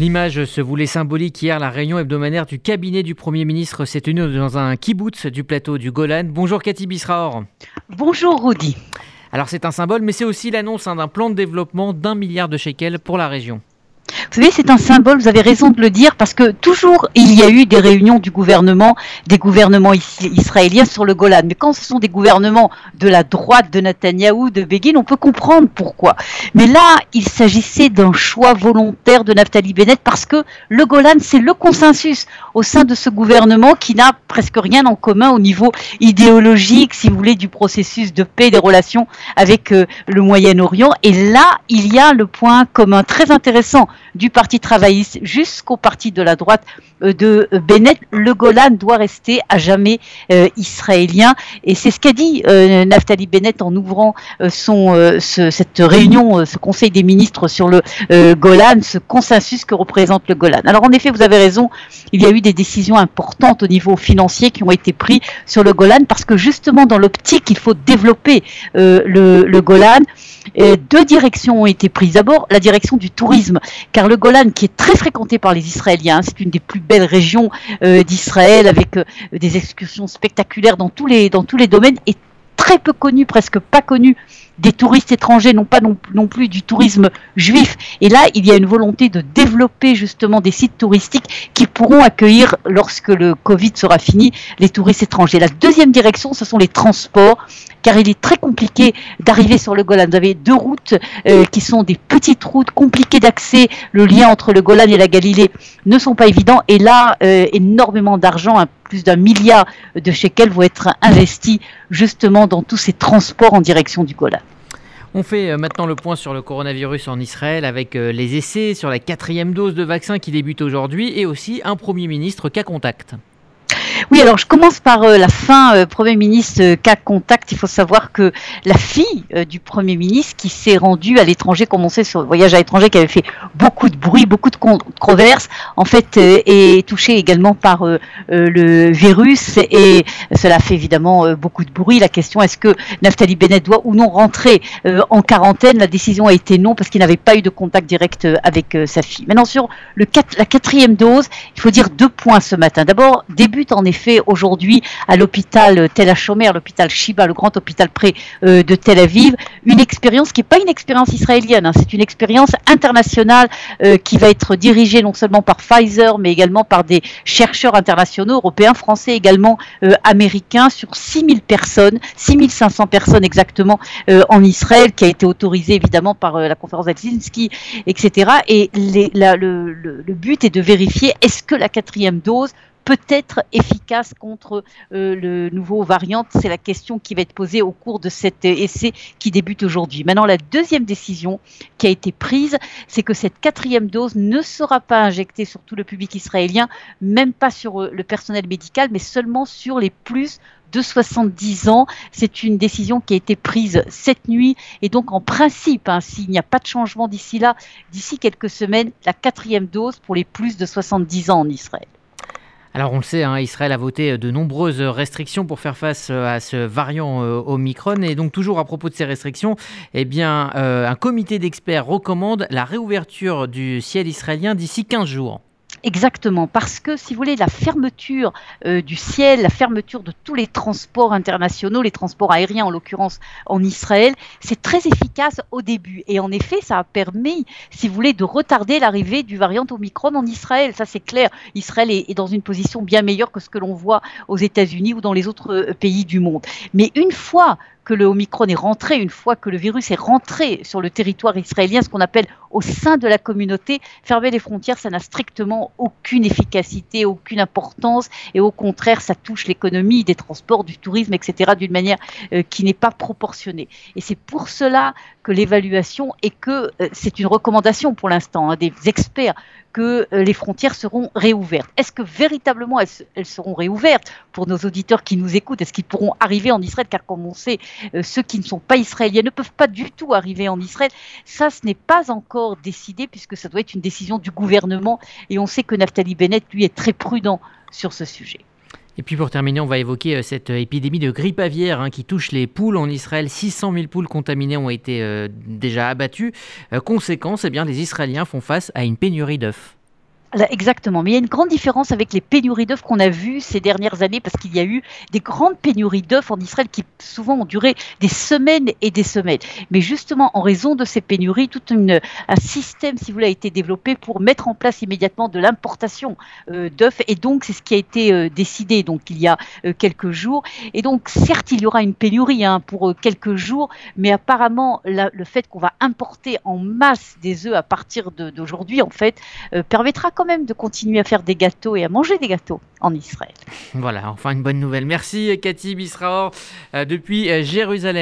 L'image se voulait symbolique hier. La réunion hebdomadaire du cabinet du Premier ministre s'est tenue dans un kibbutz du plateau du Golan. Bonjour Cathy Bisraor. Bonjour Rudy. Alors c'est un symbole, mais c'est aussi l'annonce hein, d'un plan de développement d'un milliard de shekels pour la région. Vous savez, c'est un symbole, vous avez raison de le dire, parce que toujours il y a eu des réunions du gouvernement, des gouvernements israéliens sur le Golan. Mais quand ce sont des gouvernements de la droite de Netanyahou, de Begin, on peut comprendre pourquoi. Mais là, il s'agissait d'un choix volontaire de Naftali Bennett parce que le Golan, c'est le consensus au sein de ce gouvernement qui n'a presque rien en commun au niveau idéologique, si vous voulez, du processus de paix, des relations avec euh, le Moyen-Orient. Et là, il y a le point commun très intéressant du Parti travailliste jusqu'au parti de la droite euh, de euh, Bennett, le Golan doit rester à jamais euh, israélien. Et c'est ce qu'a dit Naftali Bennett en ouvrant son, cette réunion, ce Conseil des ministres sur le Golan, ce consensus que représente le Golan. Alors en effet, vous avez raison, il y a eu des décisions importantes au niveau financier qui ont été prises sur le Golan parce que justement dans l'optique, il faut développer le, le Golan. deux directions ont été prises. D'abord, la direction du tourisme, car le Golan, qui est très fréquenté par les Israéliens, c'est une des plus belles régions euh, d'Israël avec euh, des excursions spectaculaires dans tous les, dans tous les domaines, est très peu connu, presque pas connu des touristes étrangers, non pas non, plus du tourisme juif. Et là, il y a une volonté de développer justement des sites touristiques qui pourront accueillir, lorsque le Covid sera fini, les touristes étrangers. La deuxième direction, ce sont les transports car il est très compliqué d'arriver sur le Golan. Vous avez deux routes euh, qui sont des petites routes compliquées d'accès. Le lien entre le Golan et la Galilée ne sont pas évidents. Et là, euh, énormément d'argent, plus d'un milliard de shekels vont être investis justement dans tous ces transports en direction du Golan. On fait euh, maintenant le point sur le coronavirus en Israël avec les essais sur la quatrième dose de vaccin qui débute aujourd'hui et aussi un Premier ministre cas contact. Oui, alors je commence par euh, la fin, euh, Premier ministre euh, cas contact. Il faut savoir que la fille du Premier ministre qui s'est rendue à l'étranger, comme on sait sur le voyage à l'étranger, qui avait fait beaucoup de bruit, beaucoup de controverses, en fait est touchée également par le virus et cela fait évidemment beaucoup de bruit. La question est-ce que Naftali Bennett doit ou non rentrer en quarantaine? La décision a été non parce qu'il n'avait pas eu de contact direct avec sa fille. Maintenant sur le la quatrième dose, il faut dire deux points ce matin. D'abord, débute en effet aujourd'hui à l'hôpital Tel HaShomer, l'hôpital Shiba, le grand hôpital près euh, de Tel Aviv, une expérience qui n'est pas une expérience israélienne, hein. c'est une expérience internationale euh, qui va être dirigée non seulement par Pfizer, mais également par des chercheurs internationaux, européens, français également, euh, américains, sur 6000 personnes, 6500 personnes exactement en Israël, qui a été autorisée évidemment par la conférence d'Helsinki, etc. Et le but est de vérifier est-ce que la quatrième dose peut être efficace contre euh, le nouveau variant C'est la question qui va être posée au cours de cet essai qui débute aujourd'hui. Maintenant, la deuxième décision qui a été prise, c'est que cette quatrième dose ne sera pas injectée sur tout le public israélien, même pas sur euh, le personnel médical, mais seulement sur les plus de 70 ans. C'est une décision qui a été prise cette nuit et donc en principe, hein, s'il n'y a pas de changement d'ici là, d'ici quelques semaines, la quatrième dose pour les plus de 70 ans en Israël. Alors on le sait, hein, Israël a voté de nombreuses restrictions pour faire face euh, à ce variant euh, Omicron. Et donc toujours à propos de ces restrictions, eh euh, un comité d'experts recommande la réouverture du ciel israélien d'ici 15 jours. Exactement, parce que si vous voulez, la fermeture euh, du ciel, la fermeture de tous les transports internationaux, les transports aériens en l'occurrence en Israël, c'est très efficace au début. Et en effet, ça a permis, si vous voulez, de retarder l'arrivée du variant Omicron en Israël. Ça, c'est clair. Israël est, est, dans une position bien meilleure que ce que l'on voit aux États-Unis ou dans les autres euh, pays du monde. Mais une fois que le Omicron est rentré, une fois que le virus est rentré sur le territoire israélien, ce qu'on appelle au sein de la communauté, fermer les frontières, ça n'a strictement aucune efficacité, aucune importance, et au contraire, ça touche l'économie, des transports, du tourisme, etc., d'une manière euh, qui n'est pas proportionnée. Et c'est pour cela que l'évaluation est que euh, c'est une recommandation pour l'instant hein, des experts que euh, les frontières seront réouvertes. Est-ce que véritablement elles, seront réouvertes pour nos auditeurs qui nous écoutent? Est-ce qu'ils pourront arriver en Israël? Car comme on sait, euh, ceux qui ne sont pas israéliens ne peuvent pas du tout arriver en Israël. Ça, ce n'est pas encore décidé puisque ça doit être une décision du gouvernement. Et on sait que Naftali Bennett, lui, est très prudent sur ce sujet. Et puis pour terminer, on va évoquer euh, cette euh, épidémie de grippe aviaire hein, qui touche les poules en Israël. 600 000 poules contaminées ont été euh, déjà abattues. conséquence, eh bien, les Israéliens font face à une pénurie d'œufs. Exactement, mais il y a une grande différence avec les pénuries d'œufs qu'on a vues ces dernières années, parce qu'il y a eu des grandes pénuries d'œufs en Israël qui souvent ont duré des semaines et des semaines. Mais justement, en raison de ces pénuries, tout un système, si vous voulez, a été développé pour mettre en place immédiatement de l'importation euh, d'œufs, et donc c'est ce qui a été euh, décidé donc il y a euh, quelques jours. Et donc certes, il y aura une pénurie hein, pour quelques jours, mais apparemment le fait qu'on va importer en masse des œufs à partir d'aujourd'hui, en fait, permettra quand même de continuer à faire des gâteaux et à manger des gâteaux en Israël. Voilà, enfin une bonne nouvelle. Merci Cathy Bisraor euh, depuis euh, Jérusalem.